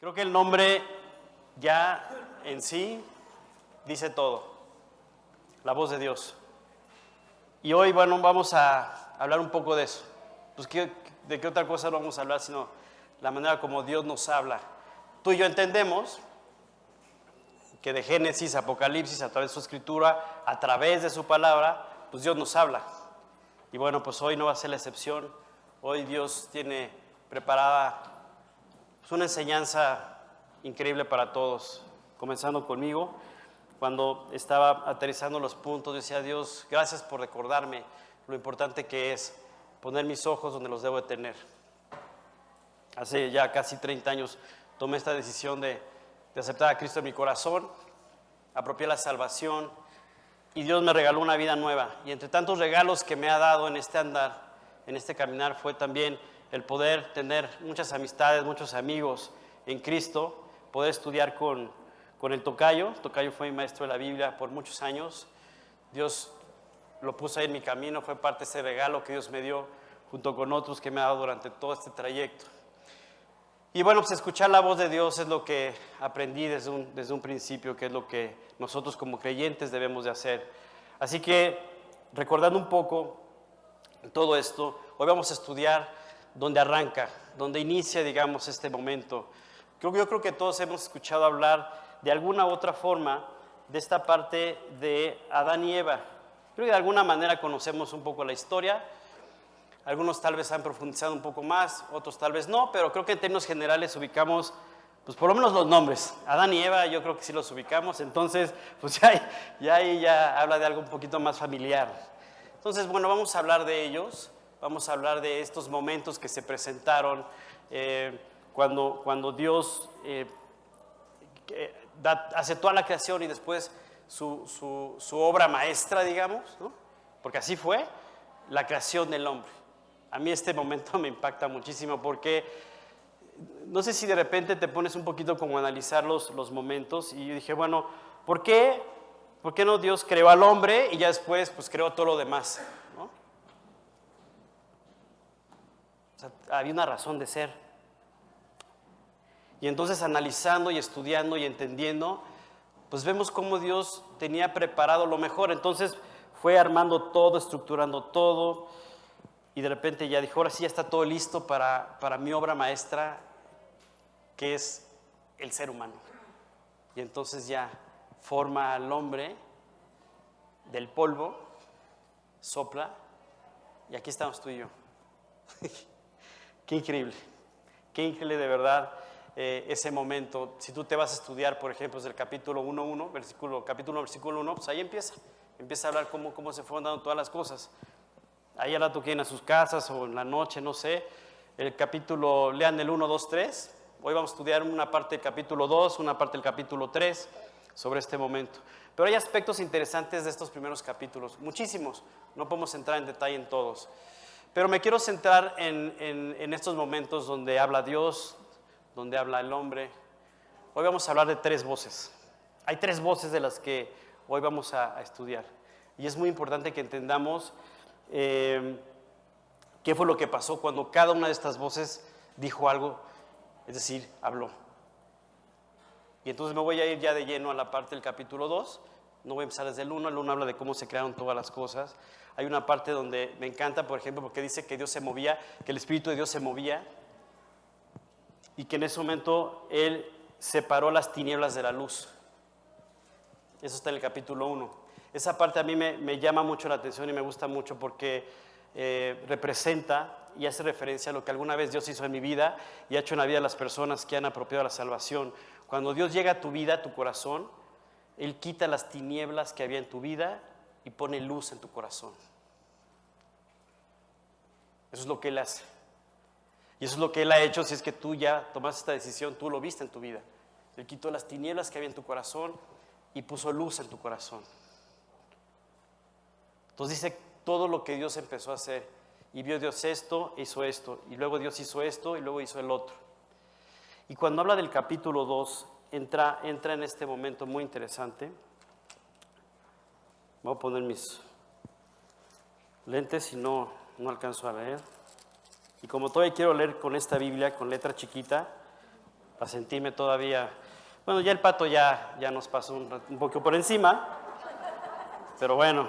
Creo que el nombre ya en sí dice todo. La voz de Dios. Y hoy, bueno, vamos a hablar un poco de eso. Pues, ¿de qué otra cosa vamos a hablar sino la manera como Dios nos habla? Tú y yo entendemos que de Génesis, Apocalipsis, a través de su escritura, a través de su palabra, pues Dios nos habla. Y bueno, pues hoy no va a ser la excepción. Hoy Dios tiene preparada pues, una enseñanza increíble para todos, comenzando conmigo. Cuando estaba aterrizando los puntos, decía Dios, gracias por recordarme lo importante que es poner mis ojos donde los debo de tener. Hace ya casi 30 años tomé esta decisión de, de aceptar a Cristo en mi corazón, apropié la salvación y Dios me regaló una vida nueva. Y entre tantos regalos que me ha dado en este andar, en este caminar, fue también el poder tener muchas amistades, muchos amigos en Cristo, poder estudiar con, con el tocayo. Tocayo fue mi maestro de la Biblia por muchos años. Dios lo puso ahí en mi camino, fue parte de ese regalo que Dios me dio junto con otros que me ha dado durante todo este trayecto. Y bueno, pues escuchar la voz de Dios es lo que aprendí desde un, desde un principio, que es lo que nosotros como creyentes debemos de hacer. Así que, recordando un poco todo esto, hoy vamos a estudiar dónde arranca, dónde inicia, digamos, este momento. Yo, yo creo que todos hemos escuchado hablar de alguna u otra forma de esta parte de Adán y Eva. Creo que de alguna manera conocemos un poco la historia, algunos tal vez han profundizado un poco más, otros tal vez no, pero creo que en términos generales ubicamos, pues por lo menos los nombres. Adán y Eva yo creo que sí los ubicamos, entonces pues ya, ya ya habla de algo un poquito más familiar. Entonces, bueno, vamos a hablar de ellos, vamos a hablar de estos momentos que se presentaron eh, cuando, cuando Dios eh, hace toda la creación y después su, su, obra maestra, digamos, porque así fue la creación del hombre. A mí este momento me impacta muchísimo porque no sé si de repente te pones un poquito como a analizar los, los momentos y yo dije, bueno, ¿por qué, ¿por qué no Dios creó al hombre y ya después pues creó todo lo demás? ¿no? O sea, había una razón de ser. Y entonces analizando y estudiando y entendiendo, pues vemos cómo Dios tenía preparado lo mejor. Entonces fue armando todo, estructurando todo y de repente ya dijo, ahora sí ya está todo listo para, para mi obra maestra, que es el ser humano. Y entonces ya forma al hombre del polvo, sopla, y aquí estamos tú y yo. qué increíble, qué increíble de verdad eh, ese momento. Si tú te vas a estudiar, por ejemplo, desde el capítulo 1.1, versículo, capítulo 1, versículo 1, pues ahí empieza, empieza a hablar cómo, cómo se fueron dando todas las cosas. Ahí al rato quieren a sus casas o en la noche, no sé. El capítulo, lean el 1, 2, 3. Hoy vamos a estudiar una parte del capítulo 2, una parte del capítulo 3 sobre este momento. Pero hay aspectos interesantes de estos primeros capítulos, muchísimos. No podemos entrar en detalle en todos. Pero me quiero centrar en, en, estos momentos donde habla Dios, donde habla el hombre. Hoy vamos a hablar de tres voces. Hay tres voces de las que hoy vamos a, a estudiar. Y es muy importante que entendamos eh, qué fue lo que pasó cuando cada una de estas voces dijo algo, es decir, habló. Y entonces me voy a ir ya de lleno a la parte del capítulo 2. No voy a empezar desde el 1, el 1 habla de cómo se crearon todas las cosas. Hay una parte donde me encanta, por ejemplo, porque dice que Dios se movía, que el Espíritu de Dios se movía y que en ese momento Él separó las tinieblas de la luz. Eso está en el capítulo 1. Esa parte a mí me, llama mucho la atención y me gusta mucho porque eh, representa y hace referencia a lo que alguna vez Dios hizo en mi vida y ha hecho en la vida de las personas que han apropiado la salvación. Cuando Dios llega a tu vida, a tu corazón, Él quita las tinieblas que había en tu vida y pone luz en tu corazón. Eso es lo que Él hace. Y eso es lo que Él ha hecho si es que tú ya tomaste esta decisión, tú lo viste en tu vida. Él quitó las tinieblas que había en tu corazón y puso luz en tu corazón. Entonces dice todo lo que Dios empezó a hacer. Y vio Dios esto, hizo esto. Y luego Dios hizo esto y luego hizo el otro. Y cuando habla del capítulo 2, entra, entra en este momento muy interesante. Voy a poner mis lentes si no, no alcanzo a leer. Y como todavía quiero leer con esta Biblia, con letra chiquita, para sentirme todavía... Bueno, ya el pato ya, ya nos pasó un, poco por encima, pero bueno,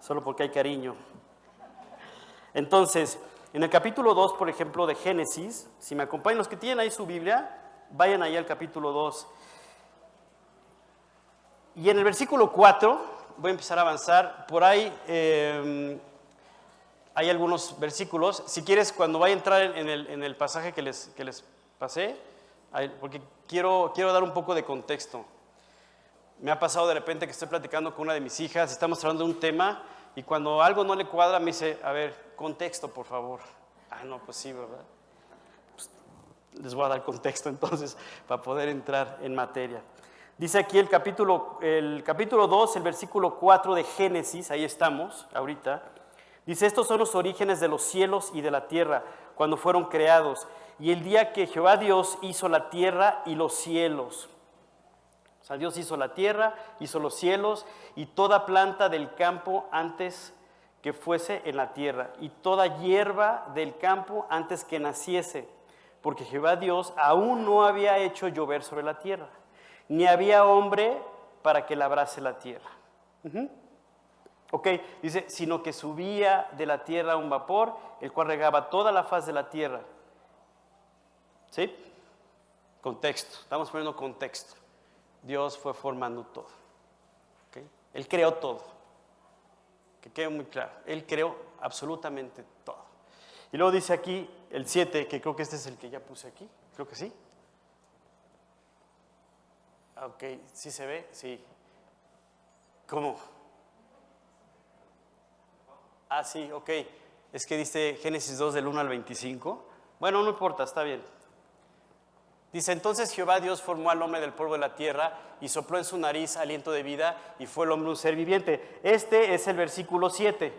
solo porque hay cariño. Entonces, en el capítulo 2, por ejemplo, de Génesis, si me acompañan los que tienen ahí su Biblia, vayan ahí al capítulo 2. Y en el versículo 4, voy a empezar a avanzar, por ahí eh, hay algunos versículos. Si quieres, cuando vaya a entrar en el, en el pasaje que les, que les pasé, porque quiero, quiero dar un poco de contexto. Me ha pasado de repente que estoy platicando con una de mis hijas, estamos hablando de un tema y cuando algo no le cuadra me dice, a ver, contexto, por favor. Ah, no, pues sí, ¿verdad? Les voy a dar contexto entonces para poder entrar en materia. Dice aquí el capítulo, el capítulo 2, el versículo 4 de Génesis, ahí estamos ahorita. Dice, estos son los orígenes de los cielos y de la tierra cuando fueron creados y el día que Jehová Dios hizo la tierra y los cielos. O sea, Dios hizo la tierra, hizo los cielos y toda planta del campo antes que fuese en la tierra y toda hierba del campo antes que naciese, porque Jehová Dios aún no había hecho llover sobre la tierra, ni había hombre para que labrase la tierra. Ok, dice, sino que subía de la tierra un vapor, el cual regaba toda la faz de la tierra. ¿Sí? Contexto, estamos poniendo contexto. Dios fue formando todo. Él creó todo. Que quede muy claro. Él creó absolutamente todo. Y luego dice aquí el 7, que creo que este es el que ya puse aquí. Creo que sí. Ok, ¿sí se ve? Sí. ¿Cómo? Ah, sí, ok. Es que dice Génesis 2 del 1 al 25. Bueno, no importa, está bien. Dice, entonces Jehová Dios formó al hombre del polvo de la tierra y sopló en su nariz aliento de vida y fue el hombre un ser viviente. Este es el versículo 7.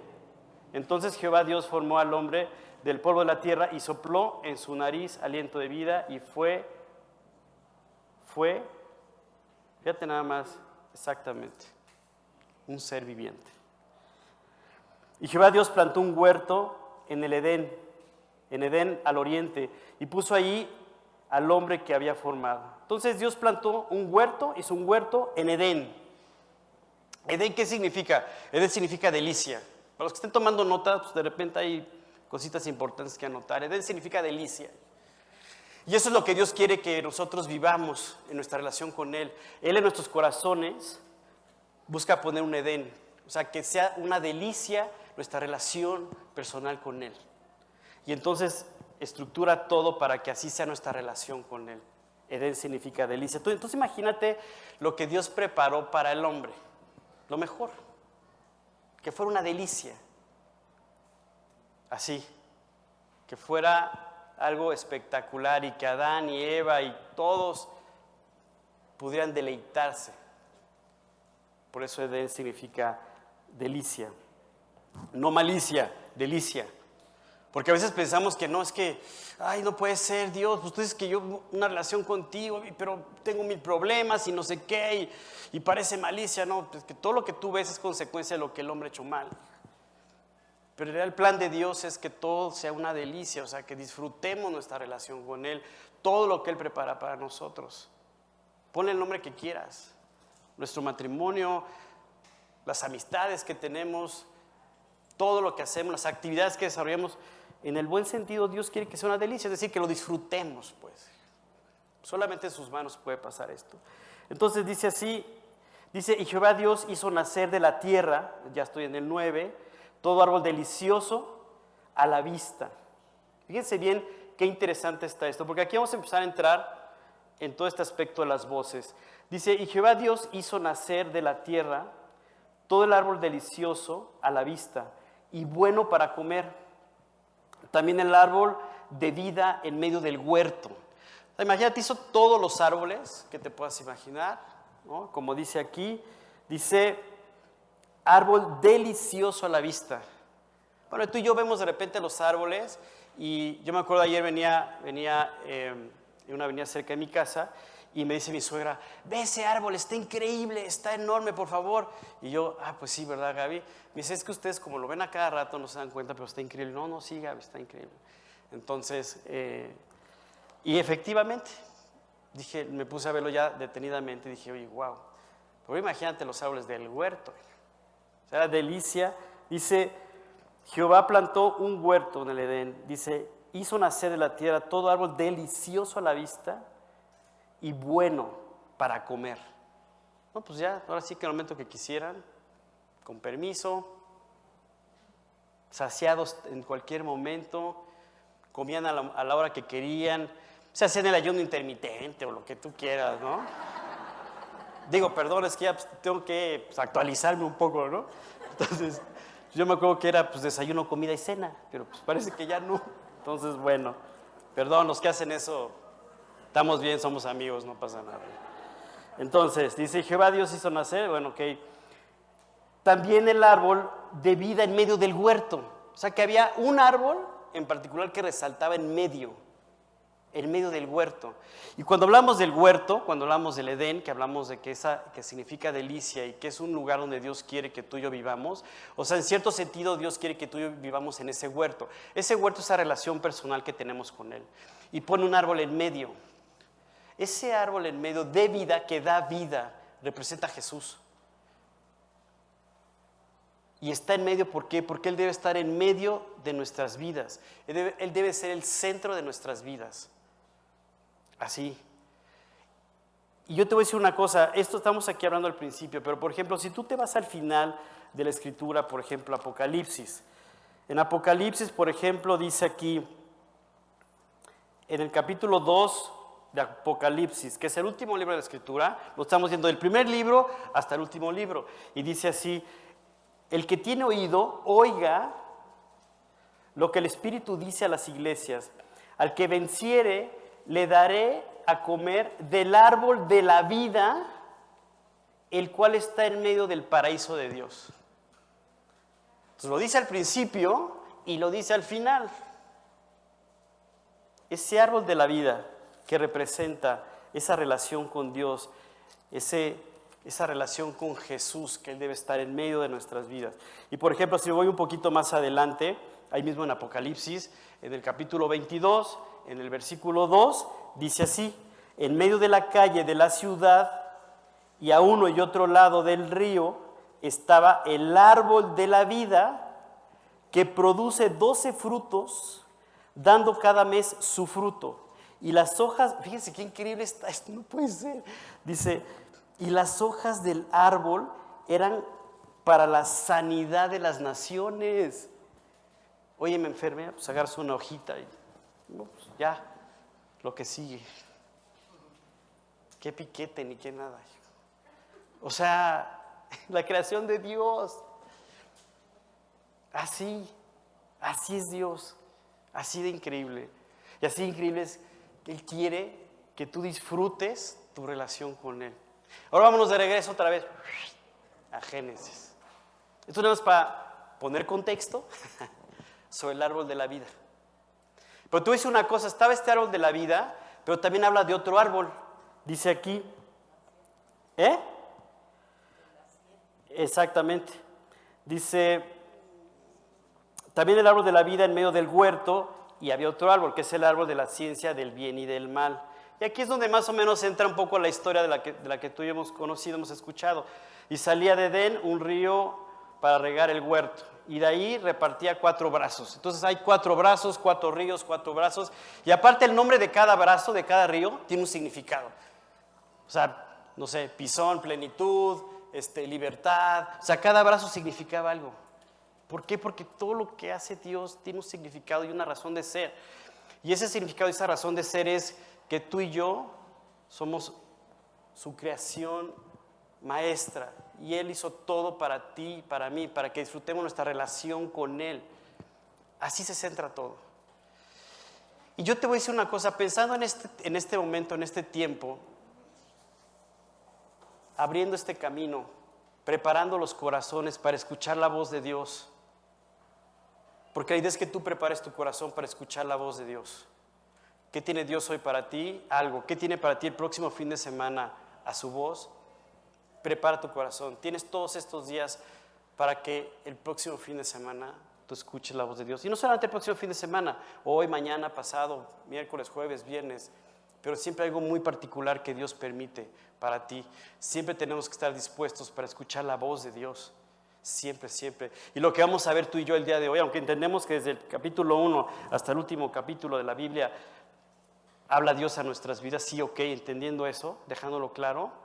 Entonces Jehová Dios formó al hombre del polvo de la tierra y sopló en su nariz aliento de vida y fue, fue, fíjate nada más, exactamente, un ser viviente. Y Jehová Dios plantó un huerto en el Edén, en Edén al oriente, y puso allí al hombre que había formado. Entonces Dios plantó un huerto, hizo un huerto en Edén. ¿Edén qué significa? Edén significa delicia. Para los que estén tomando nota, pues de repente hay cositas importantes que anotar. Edén significa delicia. Y eso es lo que Dios quiere que nosotros vivamos en nuestra relación con Él. Él en nuestros corazones busca poner un Edén, o sea, que sea una delicia nuestra relación personal con Él. Y entonces estructura todo para que así sea nuestra relación con Él. Edén significa delicia. Entonces imagínate lo que Dios preparó para el hombre, lo mejor, que fuera una delicia, así, que fuera algo espectacular y que Adán y Eva y todos pudieran deleitarse. Por eso Edén significa delicia, no malicia, delicia. Porque a veces pensamos que no, es que, ay, no puede ser Dios, pues tú dices que yo una relación contigo, pero tengo mil problemas y no sé qué, y, parece malicia, no, pues que todo lo que tú ves es consecuencia de lo que el hombre ha hecho mal. Pero el plan de Dios es que todo sea una delicia, o sea, que disfrutemos nuestra relación con Él, todo lo que Él prepara para nosotros. Ponle el nombre que quieras, nuestro matrimonio, las amistades que tenemos, todo lo que hacemos, las actividades que desarrollamos, en el buen sentido, Dios quiere que sea una delicia, es decir, que lo disfrutemos, pues. Solamente en sus manos puede pasar esto. Entonces dice así, dice, y Jehová Dios hizo nacer de la tierra, ya estoy en el 9, todo árbol delicioso a la vista. Fíjense bien qué interesante está esto, porque aquí vamos a empezar a entrar en todo este aspecto de las voces. Dice, y Jehová Dios hizo nacer de la tierra todo el árbol delicioso a la vista y bueno para comer también el árbol de vida en medio del huerto. Imagínate, hizo todos los árboles que te puedas imaginar, como dice aquí, dice árbol delicioso a la vista. Bueno, tú y yo vemos de repente los árboles y yo me acuerdo ayer venía, venía em, en una avenida cerca de mi casa y me dice mi suegra, ve ese árbol, está increíble, está enorme, por favor. Y yo, ah, pues sí, ¿verdad, Gaby? Me dice, es que ustedes como lo ven a cada rato no se dan cuenta, pero está increíble. No, no, sí, Gaby, está increíble. Entonces, eh, Y efectivamente, dije, me puse a verlo ya detenidamente y dije, oye, wow. Pero imagínate los árboles del huerto. O sea, delicia. Dice, Jehová plantó un huerto en el Edén. Dice, hizo nacer de la tierra todo árbol delicioso a la vista y bueno para comer. No, pues ya, ahora sí que el momento que quisieran, con permiso, saciados en cualquier momento, comían a la, hora que querían, se hacían el ayuno intermitente o lo que tú quieras, ¿no? Digo, perdón, es que ya pues, tengo que pues, actualizarme un poco, ¿no? Entonces, yo me acuerdo que era pues desayuno, comida y cena, pero pues parece que ya no. Entonces, bueno, perdón, los que hacen eso, estamos bien, somos amigos, no pasa nada. Entonces, dice Jehová Dios hizo nacer, bueno, ok. También el árbol de vida en medio del huerto. O sea que había un árbol en particular que resaltaba en medio, en medio del huerto. Y cuando hablamos del huerto, cuando hablamos del Edén, que hablamos de que, esa, que significa delicia y que es un lugar donde Dios quiere que tú y yo vivamos, o sea, en cierto sentido Dios quiere que tú y yo vivamos en ese huerto. Ese huerto es esa relación personal que tenemos con Él. Y pone un árbol en medio. Ese árbol en medio de vida, que da vida, representa a Jesús. Y está en medio, ¿por qué? Porque Él debe estar en medio de nuestras vidas. Él debe, ser el centro de nuestras vidas. Así. Y yo te voy a decir una cosa, esto estamos aquí hablando al principio, pero por ejemplo, si tú te vas al final de la escritura, por ejemplo, Apocalipsis. En Apocalipsis, por ejemplo, dice aquí, en el capítulo 2 de Apocalipsis, que es el último libro de la escritura, lo estamos viendo del primer libro hasta el último libro, y dice así, el que tiene oído, oiga lo que el Espíritu dice a las iglesias. Al que venciere, le daré a comer del árbol de la vida, el cual está en medio del paraíso de Dios. Entonces lo dice al principio y lo dice al final. Ese árbol de la vida que representa esa relación con Dios, ese esa relación con Jesús, que Él debe estar en medio de nuestras vidas. Y por ejemplo, si voy un poquito más adelante, ahí mismo en Apocalipsis, en el capítulo 22, en el versículo 2, dice así, en medio de la calle de la ciudad y a uno y otro lado del río estaba el árbol de la vida que produce doce frutos, dando cada mes su fruto. Y las hojas, fíjense qué increíble está, esto no puede ser. Dice, y las hojas del árbol eran para la sanidad de las naciones. Oye, me enfermé, pues agarras una hojita y pues ya, lo que sigue. Qué piquete ni qué nada. O sea, la creación de Dios. Así, así es Dios, así de increíble. Y así increíble es que Él quiere que tú disfrutes tu relación con Él. Ahora vámonos de regreso otra vez a Génesis. Esto no es para poner contexto sobre el árbol de la vida. Pero tú dices una cosa, estaba este árbol de la vida, pero también habla de otro árbol. Dice aquí, ¿eh? Exactamente. Dice, también el árbol de la vida en medio del huerto y había otro árbol, que es el árbol de la ciencia del bien y del mal. Y aquí es donde más o menos entra un poco la historia de la que, de la que tú y yo hemos conocido, hemos escuchado. Y salía de Edén un río para regar el huerto. Y de ahí repartía cuatro brazos. Entonces hay cuatro brazos, cuatro ríos, cuatro brazos. Y aparte el nombre de cada brazo, de cada río, tiene un significado. O sea, no sé, pisón, plenitud, este, libertad. O sea, cada brazo significaba algo. ¿Por qué? Porque todo lo que hace Dios tiene un significado y una razón de ser. Y ese significado y esa razón de ser es que tú y yo somos su creación maestra y Él hizo todo para ti, para mí, para que disfrutemos nuestra relación con Él. Así se centra todo. Y yo te voy a decir una cosa, pensando en este, en este momento, en este tiempo, abriendo este camino, preparando los corazones para escuchar la voz de Dios. Porque la idea es que tú prepares tu corazón para escuchar la voz de Dios. ¿Qué tiene Dios hoy para ti? Algo. ¿Qué tiene para ti el próximo fin de semana? A su voz. Prepara tu corazón. Tienes todos estos días para que el próximo fin de semana tú escuches la voz de Dios. Y no solamente el próximo fin de semana, hoy, mañana, pasado, miércoles, jueves, viernes, pero siempre algo muy particular que Dios permite para ti. Siempre tenemos que estar dispuestos para escuchar la voz de Dios. Siempre, siempre. Y lo que vamos a ver tú y yo el día de hoy, aunque entendemos que desde el capítulo 1 hasta el último capítulo de la Biblia habla Dios a nuestras vidas, sí, ok, entendiendo eso, dejándolo claro.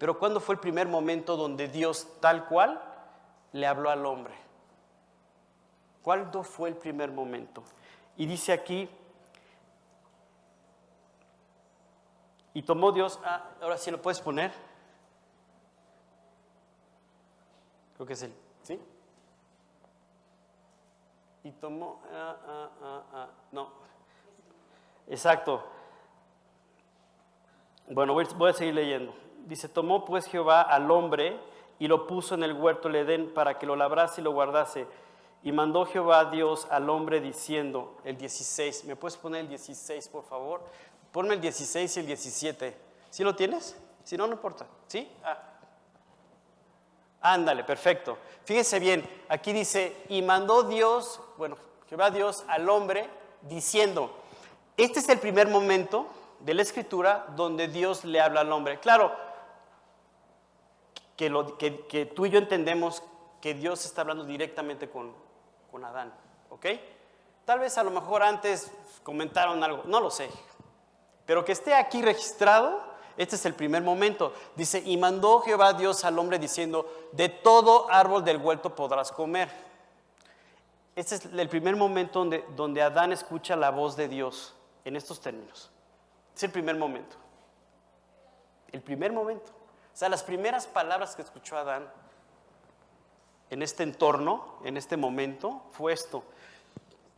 Pero ¿cuándo fue el primer momento donde Dios tal cual le habló al hombre? ¿Cuándo fue el primer momento? Y dice aquí, y tomó Dios, ah, ahora sí lo puedes poner. Creo que es él, ¿sí? Y tomó, ah, ah, ah, ah, no. Exacto. Bueno, voy, voy a seguir leyendo. Dice, tomó pues Jehová al hombre y lo puso en el huerto del Edén para que lo labrase y lo guardase. Y mandó Jehová Dios al hombre diciendo, el 16, ¿me puedes poner el 16 por favor? Ponme el 16 y el 17. ¿Sí lo tienes? Si no, no importa. ¿Sí? Ah. Ándale, perfecto. Fíjense bien, aquí dice, y mandó Dios, bueno, Jehová Dios al hombre diciendo, este es el primer momento de la escritura donde Dios le habla al hombre. Claro, que, tú y yo entendemos que Dios está hablando directamente con, con Adán, ¿ok? Tal vez a lo mejor antes comentaron algo, no lo sé, pero que esté aquí registrado, este es el primer momento. Dice, y mandó Jehová Dios al hombre diciendo, de todo árbol del huerto podrás comer. Este es el primer momento donde, donde Adán escucha la voz de Dios en estos términos. Es el primer momento. El primer momento. O sea, las primeras palabras que escuchó Adán en este entorno, en este momento, fue esto.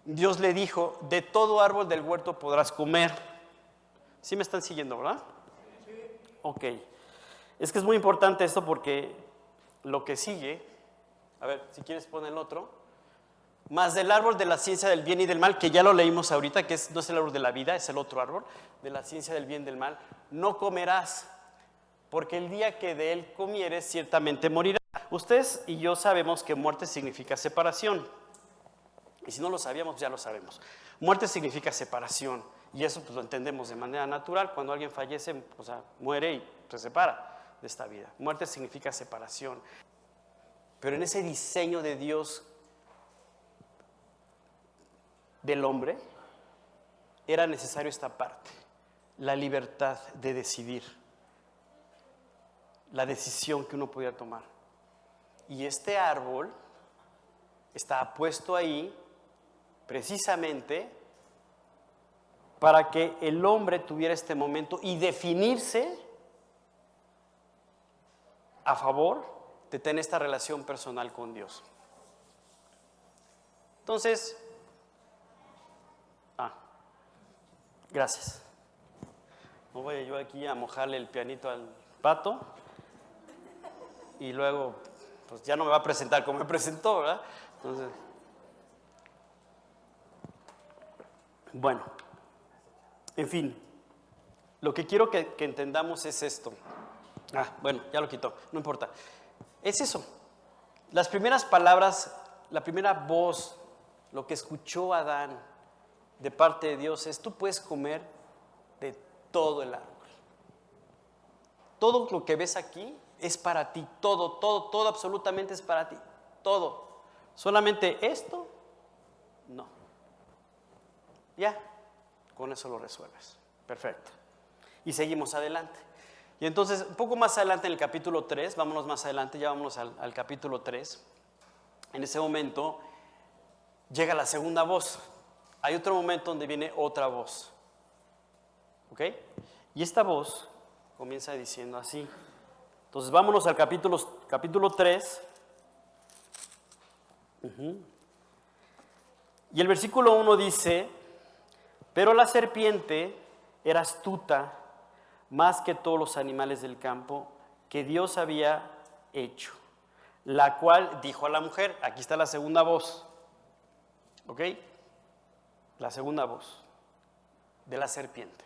Dios le dijo, de todo árbol del huerto podrás comer. ¿Sí me están siguiendo, verdad? Ok. Es que es muy importante esto porque lo que sigue, a ver, si quieres poner el otro, más del árbol de la ciencia del bien y del mal, que ya lo leímos ahorita, que no es el árbol de la vida, es el otro árbol, de la ciencia del bien y del mal, no comerás, porque el día que de él comieres ciertamente morirás. Ustedes y yo sabemos que muerte significa separación. Y si no lo sabíamos, ya lo sabemos. Muerte significa separación. Y eso pues, lo entendemos de manera natural. Cuando alguien fallece, o sea, muere y se separa de esta vida. Muerte significa separación. Pero en ese diseño de Dios del hombre, era necesario esta parte, la libertad de decidir, la decisión que uno podía tomar. Y este árbol está puesto ahí precisamente para que el hombre tuviera este momento y definirse a favor de tener esta relación personal con Dios. Entonces, ah, gracias. No voy yo aquí a mojarle el pianito al pato y luego, pues ya no me va a presentar como me presentó, ¿verdad? Entonces, bueno. En fin, lo que quiero que, entendamos es esto. Ah, bueno, ya lo quitó, no importa. Es eso. Las primeras palabras, la primera voz, lo que escuchó Adán de parte de Dios es, tú puedes comer de todo el árbol. Todo lo que ves aquí es para ti, todo, todo, todo absolutamente es para ti, todo. Solamente esto, no. Ya, con eso lo resuelves. Perfecto. Y seguimos adelante. Y entonces, un poco más adelante en el capítulo 3, vámonos más adelante, ya vámonos al, al capítulo 3. En ese momento llega la segunda voz. Hay otro momento donde viene otra voz. ¿Ok? Y esta voz comienza diciendo así. Entonces vámonos al capítulo, capítulo 3. Y el versículo 1 dice, pero la serpiente era astuta más que todos los animales del campo que Dios había hecho, la cual dijo a la mujer, aquí está la segunda voz, ¿ok? La segunda voz de la serpiente.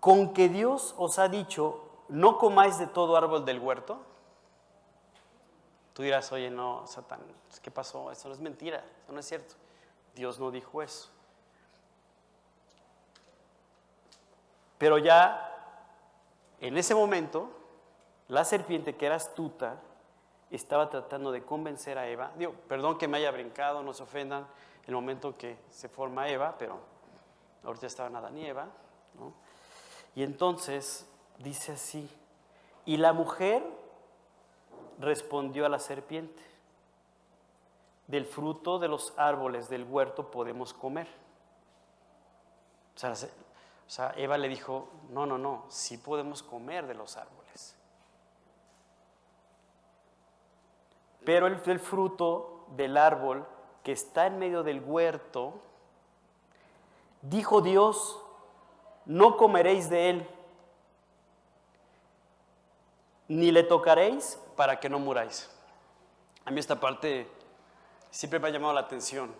Con que Dios os ha dicho, no comáis de todo árbol del huerto. Tú dirás, oye, no, Satán, ¿qué pasó? Eso no es mentira, eso no es cierto. Dios no dijo eso. Pero ya en ese momento, la serpiente que era astuta estaba tratando de convencer a Eva. Digo, perdón que me haya brincado, no se ofendan, el momento que se forma Eva, pero ahorita estaban Adán y Eva. Y entonces dice así, y la mujer respondió a la serpiente, del fruto de los árboles del huerto podemos comer. O sea, Eva le dijo, no, no, no, sí podemos comer de los árboles. Pero el fruto del árbol que está en medio del huerto, dijo Dios, no comeréis de él, ni le tocaréis para que no muráis. A mí esta parte siempre me ha llamado la atención,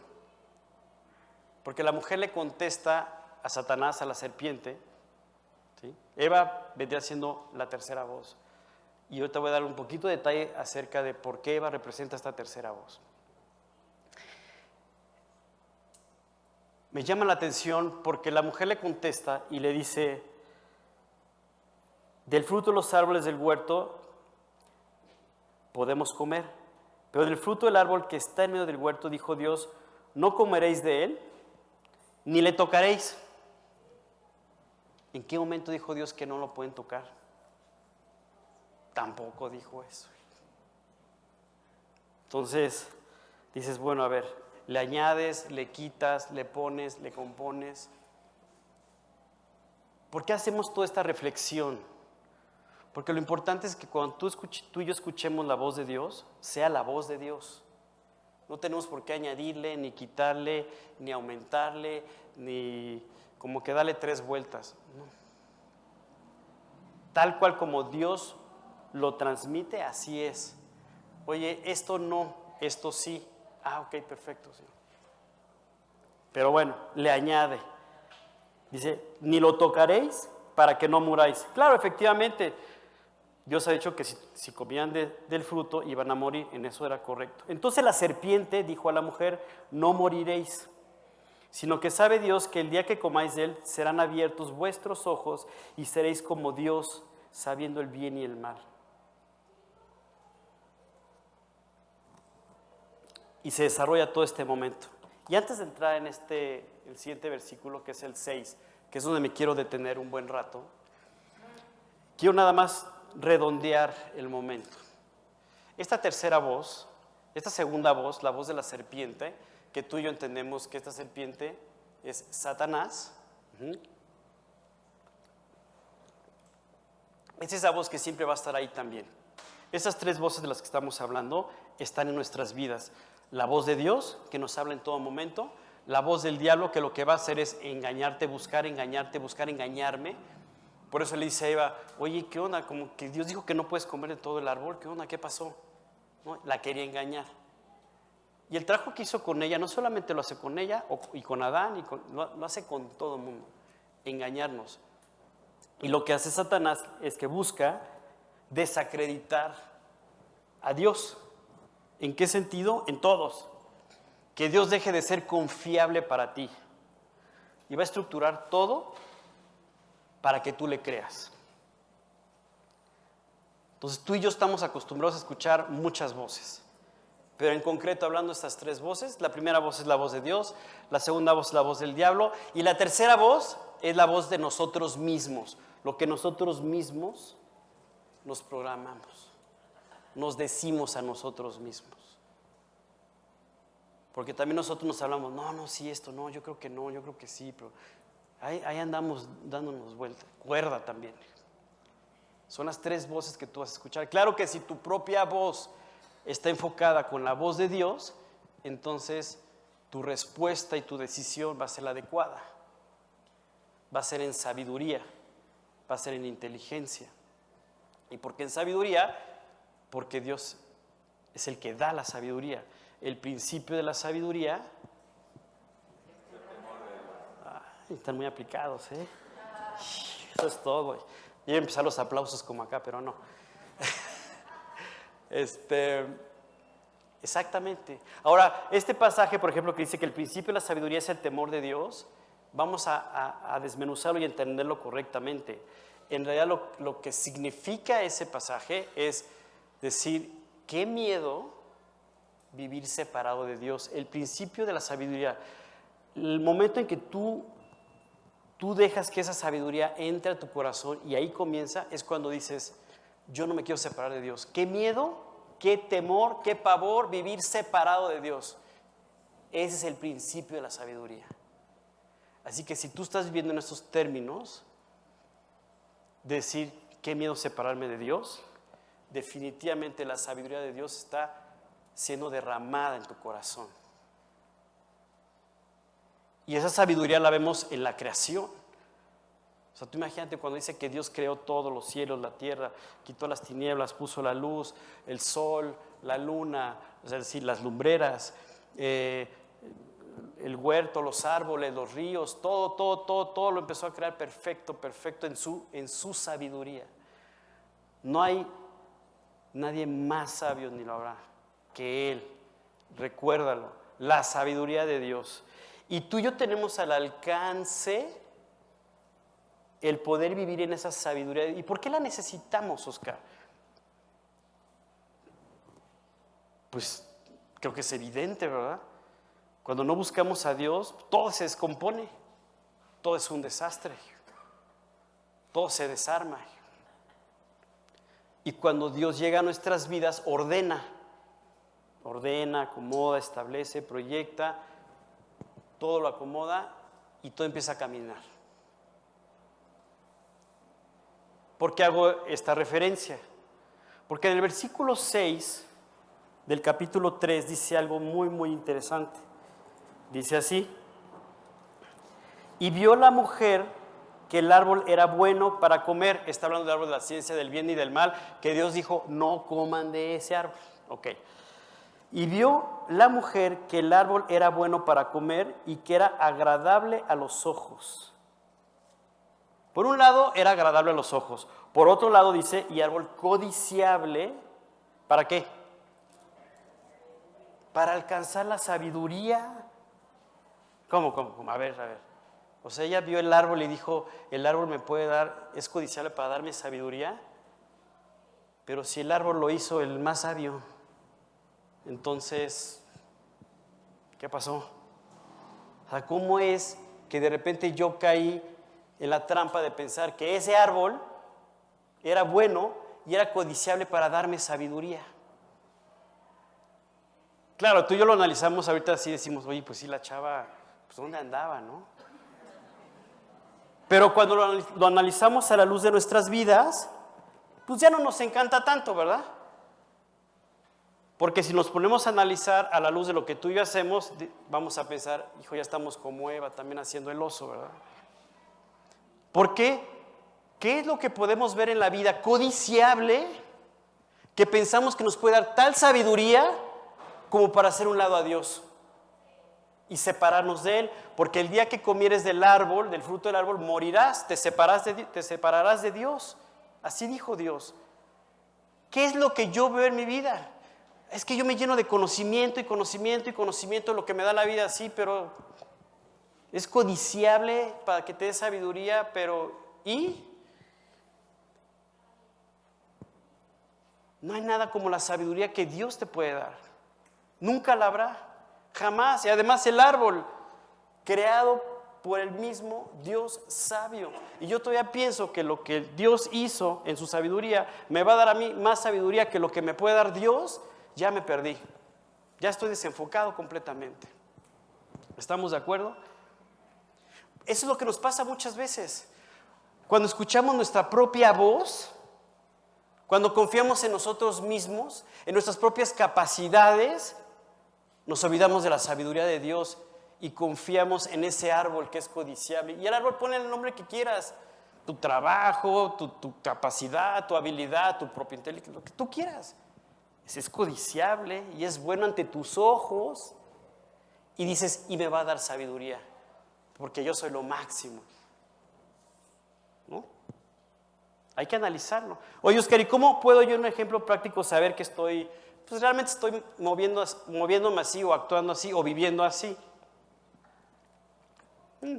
porque la mujer le contesta a Satanás, a la serpiente, Eva vendría siendo la tercera voz. Y yo te voy a dar un poquito de detalle acerca de por qué Eva representa esta tercera voz. Me llama la atención porque la mujer le contesta y le dice, del fruto de los árboles del huerto podemos comer, pero del fruto del árbol que está en medio del huerto, dijo Dios, no comeréis de él, ni le tocaréis. ¿En qué momento dijo Dios que no lo pueden tocar? Tampoco dijo eso. Entonces, dices, bueno, a ver, le añades, le quitas, le pones, le compones. ¿Por qué hacemos toda esta reflexión? Porque lo importante es que cuando tú, tú y yo escuchemos la voz de Dios, sea la voz de Dios. No tenemos por qué añadirle, ni quitarle, ni aumentarle, ni como que darle tres vueltas. Tal cual como Dios lo transmite, así es. Oye, esto no, esto sí. Ah, ok, perfecto, sí. Pero bueno, le añade. Dice, ni lo tocaréis para que no muráis. Claro, efectivamente, Dios ha dicho que si, comían del fruto iban a morir, en eso era correcto. Entonces la serpiente dijo a la mujer, no moriréis, sino que sabe Dios que el día que comáis de él serán abiertos vuestros ojos y seréis como Dios, sabiendo el bien y el mal. Y se desarrolla todo este momento. Y antes de entrar en este, el siguiente versículo, que es el 6, que es donde me quiero detener un buen rato, quiero nada más redondear el momento. Esta tercera voz, esta segunda voz, la voz de la serpiente, que tú y yo entendemos que esta serpiente es Satanás, es esa voz que siempre va a estar ahí también. Esas tres voces de las que estamos hablando están en nuestras vidas la voz de Dios, que nos habla en todo momento, la voz del diablo, que lo que va a hacer es engañarte, buscar engañarte, buscar engañarme. Por eso le dice a Eva, oye, ¿qué onda? Como que Dios dijo que no puedes comer de todo el árbol, ¿qué onda? ¿Qué pasó? La quería engañar. Y el trabajo que hizo con ella, no solamente lo hace con ella y con Adán, y lo, lo hace con todo el mundo, engañarnos. Y lo que hace Satanás es que busca desacreditar a Dios. ¿En qué sentido? En todos. Que Dios deje de ser confiable para ti. Y va a estructurar todo para que tú le creas. Entonces tú y yo estamos acostumbrados a escuchar muchas voces. Pero en concreto hablando de estas tres voces, la primera voz es la voz de Dios, la segunda voz es la voz del diablo y la tercera voz es la voz de nosotros mismos, lo que nosotros mismos nos programamos nos decimos a nosotros mismos. Porque también nosotros nos hablamos, no, no, sí, esto, no, yo creo que no, yo creo que sí, pero ahí, andamos dándonos vuelta. Cuerda también. Son las tres voces que tú vas a escuchar. Claro que si tu propia voz está enfocada con la voz de Dios, entonces tu respuesta y tu decisión va a ser la adecuada. Va a ser en sabiduría, va a ser en inteligencia. Y porque en sabiduría porque Dios es el que da la sabiduría. El principio de la sabiduría... están muy aplicados, ¿eh? Eso es todo. Y empezar los aplausos como acá, pero no. Este, Exactamente. Ahora, este pasaje, por ejemplo, que dice que el principio de la sabiduría es el temor de Dios, vamos a, desmenuzarlo y entenderlo correctamente. En realidad lo, lo que significa ese pasaje es decir, qué miedo vivir separado de Dios. El principio de la sabiduría, el momento en que tú, tú dejas que esa sabiduría entre a tu corazón y ahí comienza, es cuando dices, yo no me quiero separar de Dios. Qué miedo qué temor, qué pavor vivir separado de Dios. Ese es el principio de la sabiduría. Así que si tú estás viviendo en estos términos, decir qué miedo separarme de Dios, definitivamente la sabiduría de Dios está siendo derramada en tu corazón. Y esa sabiduría la vemos en la creación. O sea, tú imagínate cuando dice que Dios creó todos los cielos, la tierra, quitó las tinieblas, puso la luz, el sol, la luna, es decir, las lumbreras, eh, el huerto, los árboles, los ríos, todo, todo, todo, todo lo empezó a crear perfecto, perfecto en su, en su sabiduría. No hay nadie más sabio ni lo habrá que Él. Recuérdalo, la sabiduría de Dios. Y tú y yo tenemos al alcance el poder vivir en esa sabiduría. ¿Y por qué la necesitamos, Oscar? Pues creo que es evidente, ¿verdad? Cuando no buscamos a Dios, todo se descompone, todo es un desastre, todo se desarma. Y cuando Dios llega a nuestras vidas, ordena, ordena, acomoda, establece, proyecta, todo lo acomoda y todo empieza a caminar. ¿Por qué hago esta referencia? Porque en el versículo 6 del capítulo 3 dice algo muy, muy interesante. Dice así, y vio la mujer que el árbol era bueno para comer, está hablando del árbol de la ciencia del bien y del mal, que Dios dijo, no coman de ese árbol. Ok. Y vio la mujer que el árbol era bueno para comer y que era agradable a los ojos por un lado, era agradable a los ojos. Por otro lado, dice, y árbol codiciable, ¿para qué? Para alcanzar la sabiduría. ¿Cómo, cómo, cómo? A ver, a ver. O sea, ella vio el árbol y dijo, el árbol me puede dar, es codiciable para darme sabiduría. Pero si el árbol lo hizo el más sabio, entonces, ¿qué pasó? O sea, ¿cómo es que de repente yo caí en la trampa de pensar que ese árbol era bueno y era codiciable para darme sabiduría. Claro, tú y yo lo analizamos ahorita así decimos, oye, pues sí, la chava, pues ¿dónde andaba, no? Pero cuando lo, analizamos a la luz de nuestras vidas, pues ya no nos encanta tanto, ¿verdad? Porque si nos ponemos a analizar a la luz de lo que tú y yo hacemos, vamos a pensar, hijo, ya estamos como Eva también haciendo el oso, ¿verdad? ¿Por qué? ¿Qué es lo que podemos ver en la vida codiciable que pensamos que nos puede dar tal sabiduría como para hacer un lado a Dios y separarnos de Él? Porque el día que comieres del árbol, del fruto del árbol, morirás, te, de, te separarás de Dios. Así dijo Dios. ¿Qué es lo que yo veo en mi vida? Es que yo me lleno de conocimiento y conocimiento y conocimiento, lo que me da la vida, sí, pero es codiciable para que te dé sabiduría, pero ¿y? No hay nada como la sabiduría que Dios te puede dar. Nunca la habrá, jamás. Y además el árbol, creado por el mismo Dios sabio. Y yo todavía pienso que lo que Dios hizo en su sabiduría me va a dar a mí más sabiduría que lo que me puede dar Dios, ya me perdí. Ya estoy desenfocado completamente. ¿Estamos de acuerdo? Eso es lo que nos pasa muchas veces. Cuando escuchamos nuestra propia voz, cuando confiamos en nosotros mismos, en nuestras propias capacidades, nos olvidamos de la sabiduría de Dios y confiamos en ese árbol que es codiciable. Y el árbol pone el nombre que quieras, tu trabajo, tu, capacidad, tu habilidad, tu propio intelecto, lo que tú quieras. Es codiciable y es bueno ante tus ojos. Y dices, y me va a dar sabiduría porque yo soy lo máximo. ¿No? Hay que analizarlo. Oye, Oscar, ¿y cómo puedo yo en un ejemplo práctico saber que estoy pues realmente estoy moviendo, moviéndome así o actuando así o viviendo así. Mm.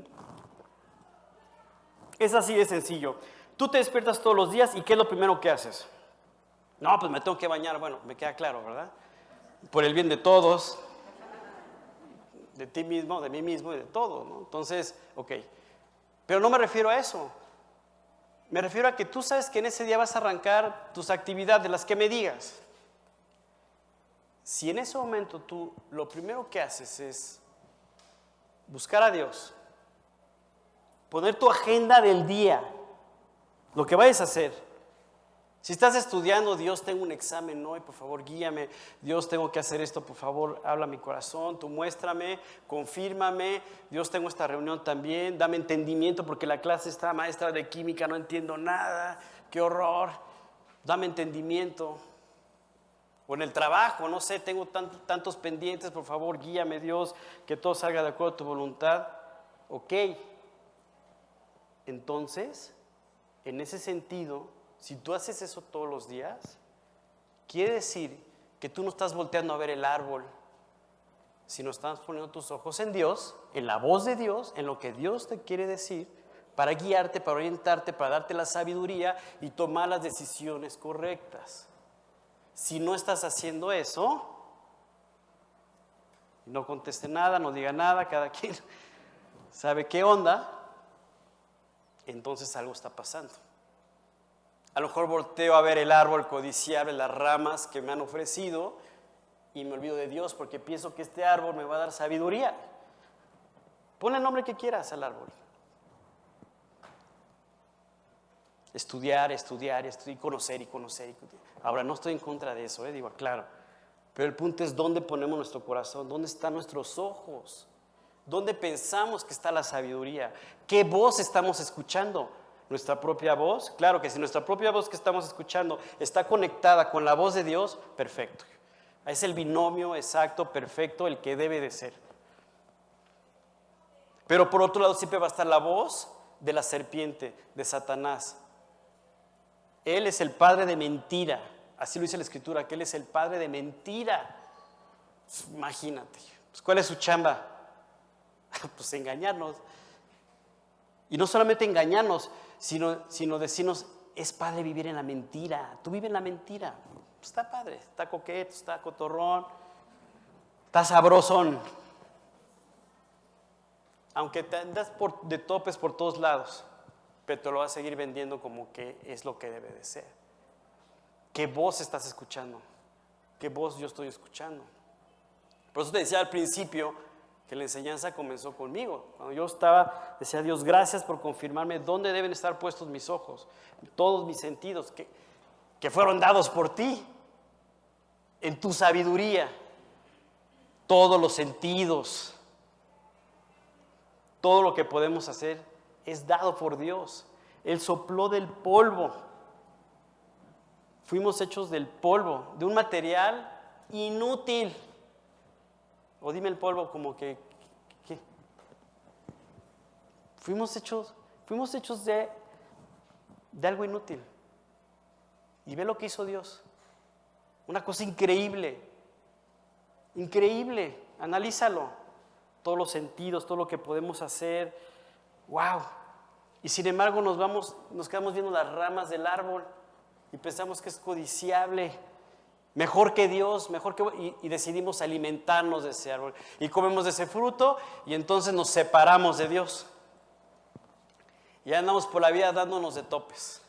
Es así de sencillo. Tú te despiertas todos los días y ¿qué es lo primero que haces? No, pues me tengo que bañar. Bueno, me queda claro, ¿verdad? Por el bien de todos, de ti mismo, de mí mismo y de todo, ¿no? Entonces, ok. Pero no me refiero a eso. Me refiero a que tú sabes que en ese día vas a arrancar tus actividades, de las que me digas. Si en ese momento tú lo primero que haces es buscar a Dios, poner tu agenda del día, lo que vayas a hacer, si estás estudiando, Dios, tengo un examen hoy, por favor, guíame. Dios, tengo que hacer esto, por favor, habla mi corazón, tú muéstrame, confírmame. Dios, tengo esta reunión también, dame entendimiento porque la clase está maestra de química, no entiendo nada, qué horror. Dame entendimiento. O en el trabajo, no sé, tengo tantos pendientes, por favor, guíame, Dios, que todo salga de acuerdo a tu voluntad. Ok. Entonces, en ese sentido, si tú haces eso todos los días, quiere decir que tú no estás volteando a ver el árbol, sino estás poniendo tus ojos en Dios, en la voz de Dios, en lo que Dios te quiere decir, para guiarte, para orientarte, para darte la sabiduría y tomar las decisiones correctas. Si no estás haciendo eso, no conteste nada, no diga nada, cada quien sabe qué onda, entonces algo está pasando. A lo mejor volteo a ver el árbol codiciable, las ramas que me han ofrecido y me olvido de Dios porque pienso que este árbol me va a dar sabiduría. Pon el nombre que quieras al árbol. Estudiar, estudiar, estudiar, conocer y conocer. Ahora, no estoy en contra de eso, ¿eh? digo, claro. Pero el punto es dónde ponemos nuestro corazón, dónde están nuestros ojos, dónde pensamos que está la sabiduría, qué voz estamos escuchando nuestra propia voz. Claro que si nuestra propia voz que estamos escuchando está conectada con la voz de Dios, perfecto. Es el binomio exacto, perfecto, el que debe de ser. Pero por otro lado siempre va a estar la voz de la serpiente, de Satanás. Él es el padre de mentira. Así lo dice la escritura, que Él es el padre de mentira. Imagínate. Pues, ¿Cuál es su chamba? pues engañarnos. Y no solamente engañarnos, sino, decirnos, es padre vivir en la mentira. Tú vives en la mentira. Está padre, está coqueto, está cotorrón, está sabrosón. Aunque te andas por, de topes por todos lados, pero te lo vas a seguir vendiendo como que es lo que debe de ser. ¿Qué voz estás escuchando? ¿Qué voz yo estoy escuchando? Por eso te decía al principio, que la enseñanza comenzó conmigo. Cuando yo estaba, decía Dios, gracias por confirmarme dónde deben estar puestos mis ojos, todos mis sentidos, que, que fueron dados por ti, en tu sabiduría, todos los sentidos, todo lo que podemos hacer es dado por Dios. Él sopló del polvo. Fuimos hechos del polvo, de un material inútil. O dime el polvo como que, fuimos hechos, fuimos hechos de, de algo inútil. Y ve lo que hizo Dios. Una cosa increíble. Increíble. Analízalo. Todos los sentidos, todo lo que podemos hacer. ¡Wow! Y sin embargo nos vamos, nos quedamos viendo las ramas del árbol y pensamos que es codiciable mejor que Dios, mejor que y, decidimos alimentarnos de ese árbol y comemos de ese fruto y entonces nos separamos de Dios. Y andamos por la vida dándonos de topes.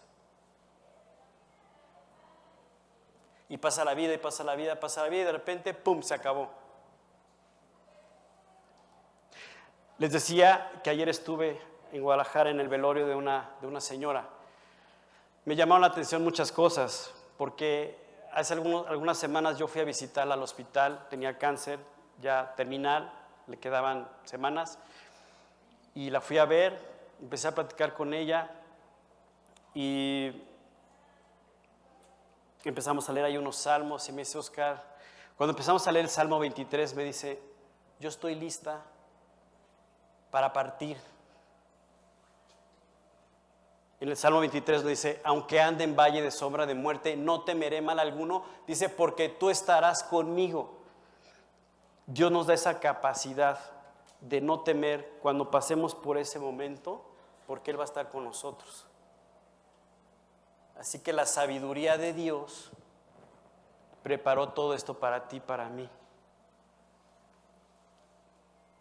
Y pasa la vida y pasa la vida, pasa la vida y de repente, ¡pum!, se acabó. Les decía que ayer estuve en Guadalajara en el velorio de una, de una señora. Me llamaron la atención muchas cosas, porque hace algunas semanas yo fui a visitarla al hospital, tenía cáncer ya terminal, le quedaban semanas, y la fui a ver, empecé a platicar con ella y empezamos a leer ahí unos salmos y me dice Oscar, cuando empezamos a leer el Salmo 23 me dice, yo estoy lista para partir. En el Salmo 23 dice, aunque ande en valle de sombra de muerte, no temeré mal alguno. Dice, porque tú estarás conmigo. Dios nos da esa capacidad de no temer cuando pasemos por ese momento, porque Él va a estar con nosotros. Así que la sabiduría de Dios preparó todo esto para ti, para mí.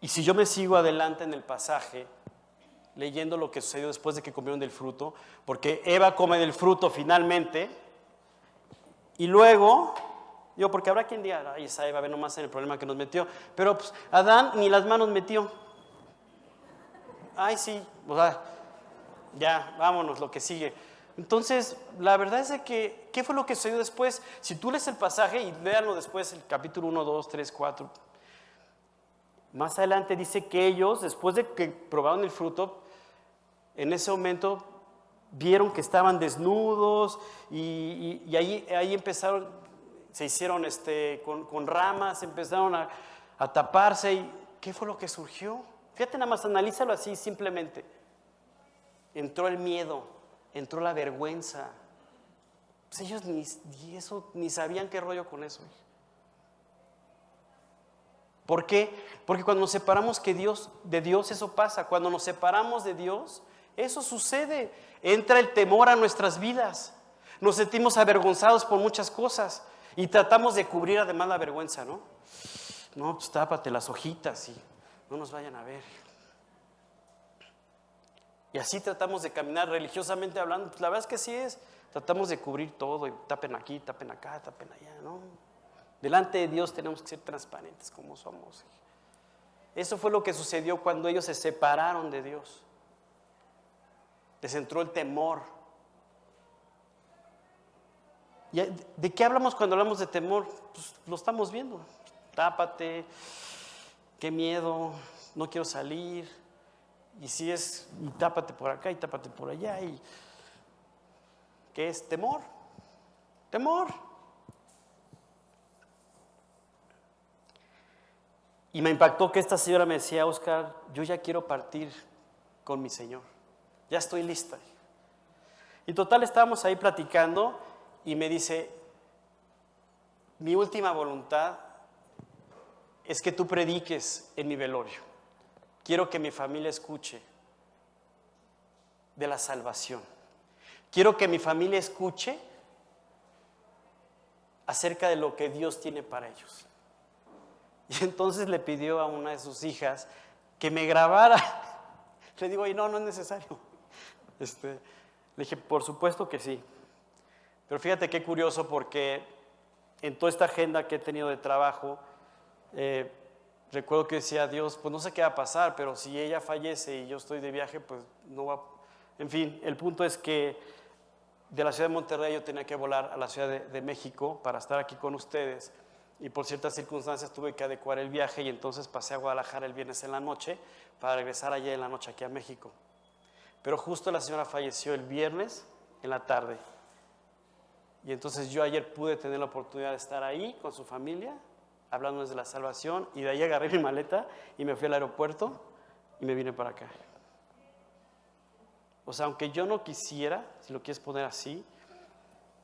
Y si yo me sigo adelante en el pasaje, leyendo lo que sucedió después de que comieron del fruto, porque Eva come del fruto finalmente, y luego, yo, porque habrá quien diga, ay, esa Eva ve nomás en el problema que nos metió, pero pues, Adán ni las manos metió. Ay, sí, o sea, ya, vámonos, lo que sigue. Entonces, la verdad es que, ¿qué fue lo que sucedió después? Si tú lees el pasaje y léanlo después, el capítulo 1, 2, 3, 4, más adelante dice que ellos, después de que probaron el fruto, en ese momento vieron que estaban desnudos y, ahí, ahí, empezaron, se hicieron este, con, ramas, empezaron a, taparse. Y, ¿Qué fue lo que surgió? Fíjate nada más, analízalo así simplemente. Entró el miedo, entró la vergüenza. Pues ellos ni, eso, ni sabían qué rollo con eso. ¿Por qué? Porque cuando nos separamos que Dios, de Dios eso pasa. Cuando nos separamos de Dios, eso sucede. Entra el temor a nuestras vidas. Nos sentimos avergonzados por muchas cosas y tratamos de cubrir además la vergüenza, ¿no? No, pues tápate las hojitas y no nos vayan a ver. Y así tratamos de caminar religiosamente hablando. Pues la verdad es que sí es. Tratamos de cubrir todo y tapen aquí, tapen acá, tapen allá, ¿no? Delante de Dios tenemos que ser transparentes como somos. Eso fue lo que sucedió cuando ellos se separaron de Dios. Les entró el temor. ¿De qué hablamos cuando hablamos de temor? Pues lo estamos viendo. Tápate, qué miedo, no quiero salir. Y si es, y tápate por acá y tápate por allá. Y, ¿Qué es temor? Temor. Y me impactó que esta señora me decía, Oscar, yo ya quiero partir con mi Señor. Ya estoy lista. Y total, estábamos ahí platicando y me dice, mi última voluntad es que tú prediques en mi velorio. Quiero que mi familia escuche de la salvación. Quiero que mi familia escuche acerca de lo que Dios tiene para ellos. Y entonces le pidió a una de sus hijas que me grabara. Le digo, y no, no es necesario. Este, le dije, por supuesto que sí. Pero fíjate qué curioso porque en toda esta agenda que he tenido de trabajo, eh, recuerdo que decía Dios, pues no sé qué va a pasar, pero si ella fallece y yo estoy de viaje, pues no va. En fin, el punto es que de la ciudad de Monterrey yo tenía que volar a la ciudad de México para estar aquí con ustedes y por ciertas circunstancias tuve que adecuar el viaje y entonces pasé a Guadalajara el viernes en la noche para regresar allá en la noche aquí a México. Pero justo la señora falleció el viernes en la tarde. Y entonces yo ayer pude tener la oportunidad de estar ahí con su familia, hablándoles de la salvación, y de ahí agarré mi maleta y me fui al aeropuerto y me vine para acá. O sea, aunque yo no quisiera, si lo quieres poner así,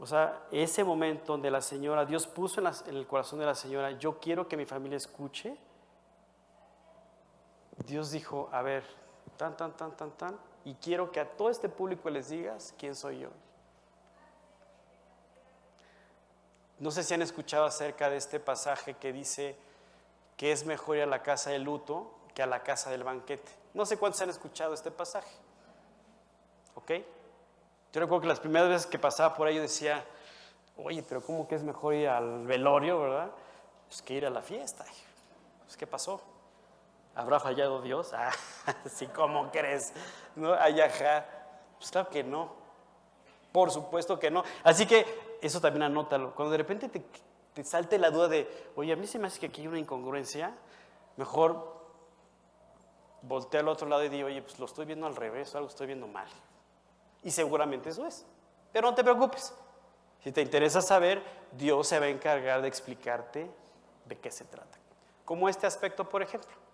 o sea, ese momento donde la señora, Dios puso en, el corazón de la señora, yo quiero que mi familia escuche. Dios dijo, a ver, tan, tan, tan, tan, tan, y quiero que a todo este público les digas quién soy yo. No sé si han escuchado acerca de este pasaje que dice que es mejor ir a la casa del luto que a la casa del banquete. No sé cuántos han escuchado este pasaje. ¿Ok? Yo recuerdo que las primeras veces que pasaba por ahí yo decía, oye, pero ¿cómo que es mejor ir al velorio, verdad? Pues que ir a la fiesta. Pues, ¿qué pasó? ¿Habrá fallado Dios? Ah, sí, ¿cómo crees? ¿No? Ay, ajá. Pues claro que no. Por supuesto que no. Así que eso también anótalo. Cuando de repente te, te salte la duda de, oye, a mí se me hace que aquí hay una incongruencia, mejor voltea al otro lado y di, oye, pues lo estoy viendo al revés, algo estoy viendo mal. Y seguramente eso es. Pero no te preocupes. Si te interesa saber, Dios se va a encargar de explicarte de qué se trata. Como este aspecto, por ejemplo.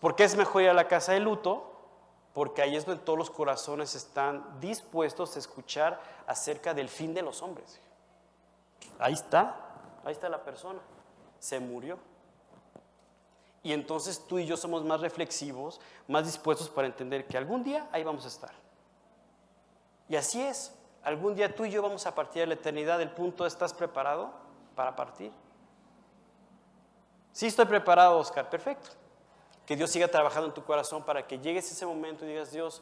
¿Por qué es mejor ir a la casa de luto? porque ahí es donde todos los corazones están dispuestos a escuchar acerca del fin de los hombres. Ahí está, ahí está la persona, se murió. Y entonces tú y yo somos más reflexivos, más dispuestos para entender que algún día ahí vamos a estar. Y así es, algún día tú y yo vamos a partir de la eternidad. El punto, ¿estás preparado para partir? Sí, estoy preparado, Oscar, perfecto. Que Dios siga trabajando en tu corazón para que llegues a ese momento y digas, Dios,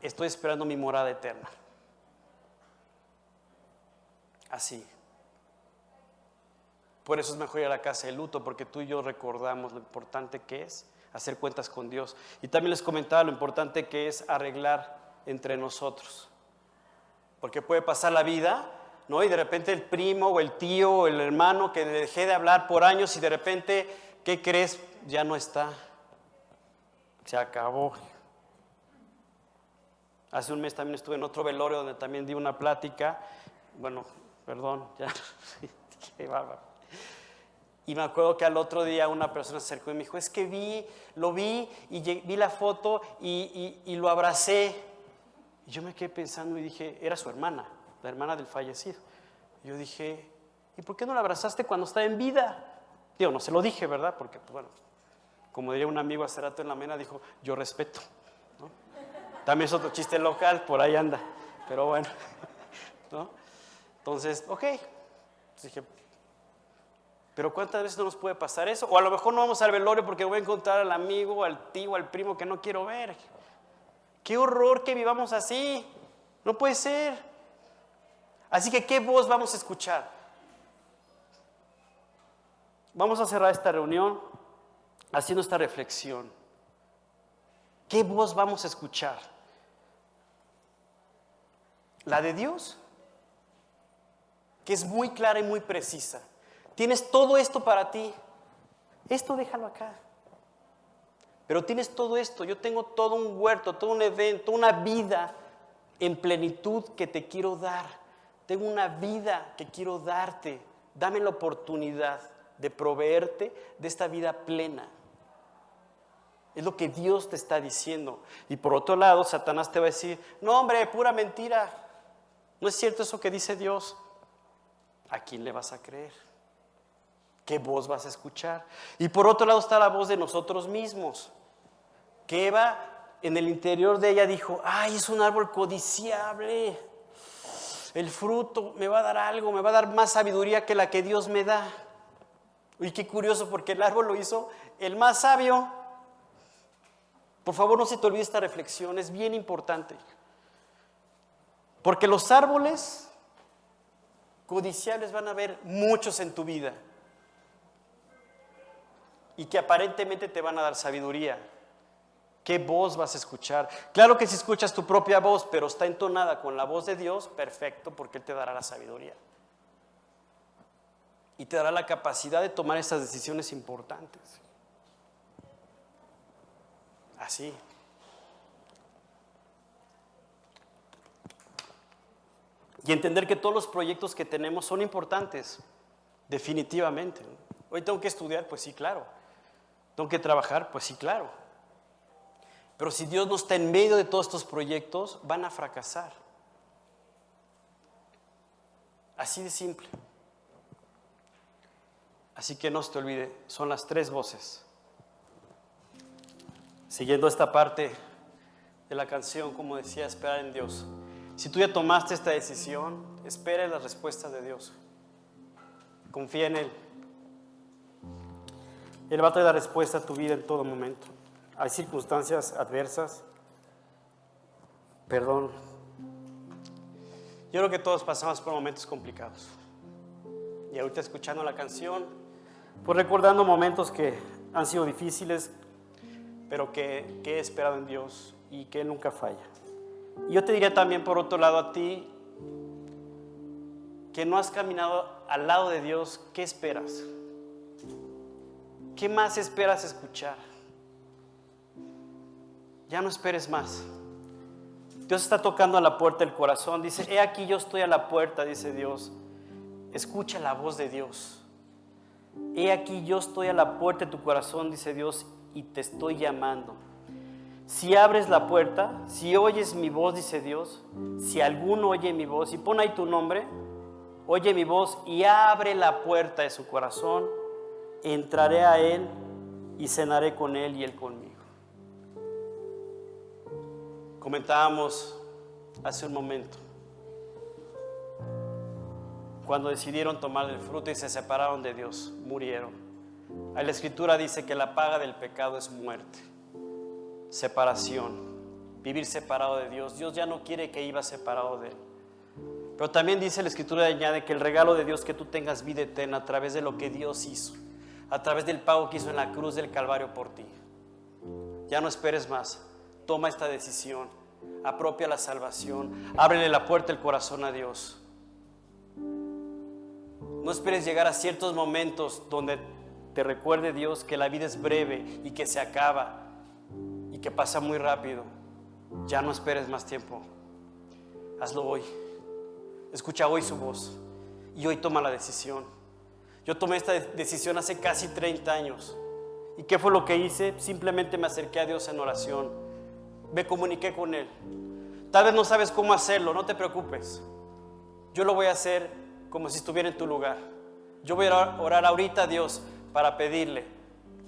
estoy esperando mi morada eterna. Así. Por eso es mejor ir a la casa de luto, porque tú y yo recordamos lo importante que es hacer cuentas con Dios. Y también les comentaba lo importante que es arreglar entre nosotros. Porque puede pasar la vida, ¿no? Y de repente el primo o el tío o el hermano que dejé de hablar por años y de repente, ¿qué crees? Ya no está. Se acabó. Hace un mes también estuve en otro velorio donde también di una plática. Bueno, perdón, ya. Qué bárbaro. Y me acuerdo que al otro día una persona se acercó y me dijo, es que vi, lo vi y vi la foto y, lo abracé. Y yo me quedé pensando y dije, era su hermana, la hermana del fallecido. Y yo dije, ¿y por qué no la abrazaste cuando estaba en vida? Digo, no se lo dije, ¿verdad? Porque, pues, bueno, como diría un amigo hace rato en la mena, dijo, yo respeto. También es otro chiste local, por ahí anda. Pero bueno, ¿no? Entonces, ok. dije, pero ¿cuántas veces no nos puede pasar eso? O a lo mejor no vamos al velorio porque voy a encontrar al amigo, al tío, al primo que no quiero ver. Qué horror que vivamos así. No puede ser. Así que, ¿qué voz vamos a escuchar? Vamos a cerrar esta reunión haciendo esta reflexión. ¿Qué voz vamos a escuchar? ¿La de Dios? Que es muy clara y muy precisa. Tienes todo esto para ti. Esto déjalo acá. Pero tienes todo esto. Yo tengo todo un huerto, todo un evento, una vida en plenitud que te quiero dar. Tengo una vida que quiero darte. Dame la oportunidad de proveerte de esta vida plena. Es lo que Dios te está diciendo. Y por otro lado, Satanás te va a decir, no hombre, pura mentira. No es cierto eso que dice Dios. ¿A quién le vas a creer? ¿Qué voz vas a escuchar? Y por otro lado está la voz de nosotros mismos. Que Eva en el interior de ella dijo, ay, es un árbol codiciable. El fruto me va a dar algo, me va a dar más sabiduría que la que Dios me da. Y qué curioso, porque el árbol lo hizo el más sabio. Por favor, no se te olvide esta reflexión, es bien importante. Porque los árboles codiciables van a haber muchos en tu vida y que aparentemente te van a dar sabiduría. ¿Qué voz vas a escuchar? Claro que si escuchas tu propia voz, pero está entonada con la voz de Dios, perfecto, porque Él te dará la sabiduría. Y te dará la capacidad de tomar esas decisiones importantes. Así. Y entender que todos los proyectos que tenemos son importantes, definitivamente. Hoy tengo que estudiar, pues sí, claro. ¿Tengo que trabajar? Pues sí, claro. Pero si Dios no está en medio de todos estos proyectos, van a fracasar. Así de simple. Así que no se te olvide, son las tres voces. Siguiendo esta parte de la canción, como decía, esperar en Dios. Si tú ya tomaste esta decisión, espera la respuesta de Dios. Confía en Él. Él va a traer la respuesta a tu vida en todo momento. Hay circunstancias adversas. Perdón. Yo creo que todos pasamos por momentos complicados. Y ahorita escuchando la canción, pues recordando momentos que han sido difíciles, pero que, que he esperado en Dios y que nunca falla. Y yo te diría también por otro lado a ti, que no has caminado al lado de Dios, ¿qué esperas? ¿Qué más esperas escuchar? Ya no esperes más. Dios está tocando a la puerta del corazón. Dice, he aquí yo estoy a la puerta, dice Dios. Escucha la voz de Dios. He aquí yo estoy a la puerta de tu corazón, dice Dios, y te estoy llamando. Si abres la puerta, si oyes mi voz, dice Dios, si alguno oye mi voz, y pon ahí tu nombre, oye mi voz y abre la puerta de su corazón, entraré a él y cenaré con él y él conmigo. Comentábamos hace un momento, cuando decidieron tomar el fruto y se separaron de Dios, murieron. La escritura dice que la paga del pecado es muerte, separación, vivir separado de Dios. Dios ya no quiere que iba separado de Él. Pero también dice la escritura añade que el regalo de Dios que tú tengas vida eterna a través de lo que Dios hizo, a través del pago que hizo en la cruz del Calvario por ti. Ya no esperes más, toma esta decisión, apropia la salvación, ábrele la puerta del corazón a Dios. No esperes llegar a ciertos momentos donde te recuerde Dios que la vida es breve y que se acaba y que pasa muy rápido. Ya no esperes más tiempo. Hazlo hoy. Escucha hoy su voz y hoy toma la decisión. Yo tomé esta decisión hace casi 30 años. ¿Y qué fue lo que hice? Simplemente me acerqué a Dios en oración. Me comuniqué con Él. Tal vez no sabes cómo hacerlo, no te preocupes. Yo lo voy a hacer como si estuviera en tu lugar. Yo voy a orar ahorita a Dios para pedirle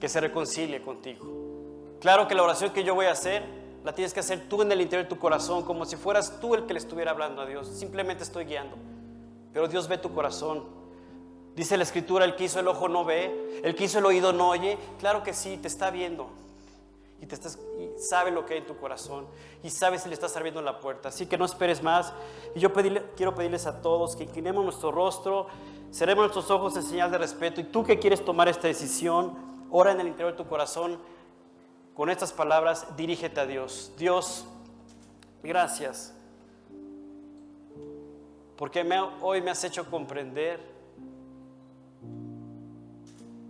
que se reconcilie contigo. Claro que la oración que yo voy a hacer la tienes que hacer tú en el interior de tu corazón, como si fueras tú el que le estuviera hablando a Dios. Simplemente estoy guiando. Pero Dios ve tu corazón. Dice la escritura, el que hizo el ojo no ve, el que hizo el oído no oye. Claro que sí, te está viendo. Y, te sabe lo que hay en tu corazón. Y sabe si le estás abriendo la puerta. Así que no esperes más. Y yo quiero pedirles a todos que inclinemos nuestro rostro, cerremos nuestros ojos en señal de respeto. Y tú que quieres tomar esta decisión, ora en el interior de tu corazón con estas palabras, dirígete a Dios. Dios, gracias. Porque hoy me has hecho comprender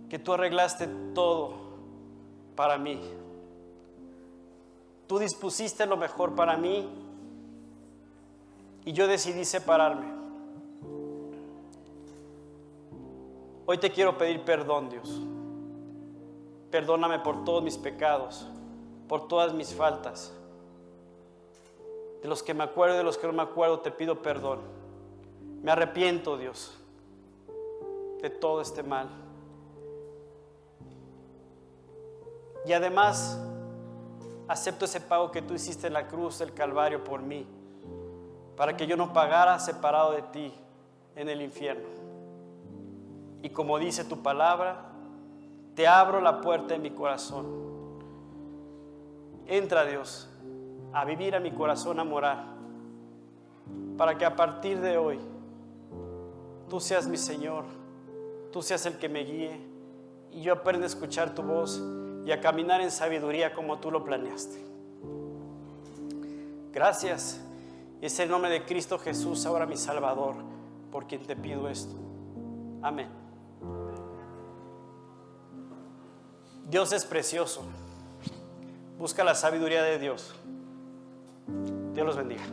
que tú arreglaste todo para mí. Tú dispusiste lo mejor para mí y yo decidí separarme. Hoy te quiero pedir perdón, Dios. Perdóname por todos mis pecados, por todas mis faltas. De los que me acuerdo y de los que no me acuerdo, te pido perdón. Me arrepiento, Dios, de todo este mal. Y además, acepto ese pago que tú hiciste en la cruz del Calvario por mí, para que yo no pagara separado de ti en el infierno. Y como dice tu palabra, te abro la puerta de mi corazón. Entra Dios a vivir a mi corazón, a morar, para que a partir de hoy tú seas mi Señor, tú seas el que me guíe y yo aprenda a escuchar tu voz y a caminar en sabiduría como tú lo planeaste. Gracias. Es el nombre de Cristo Jesús, ahora mi Salvador, por quien te pido esto. Amén. Dios es precioso. Busca la sabiduría de Dios. Dios los bendiga.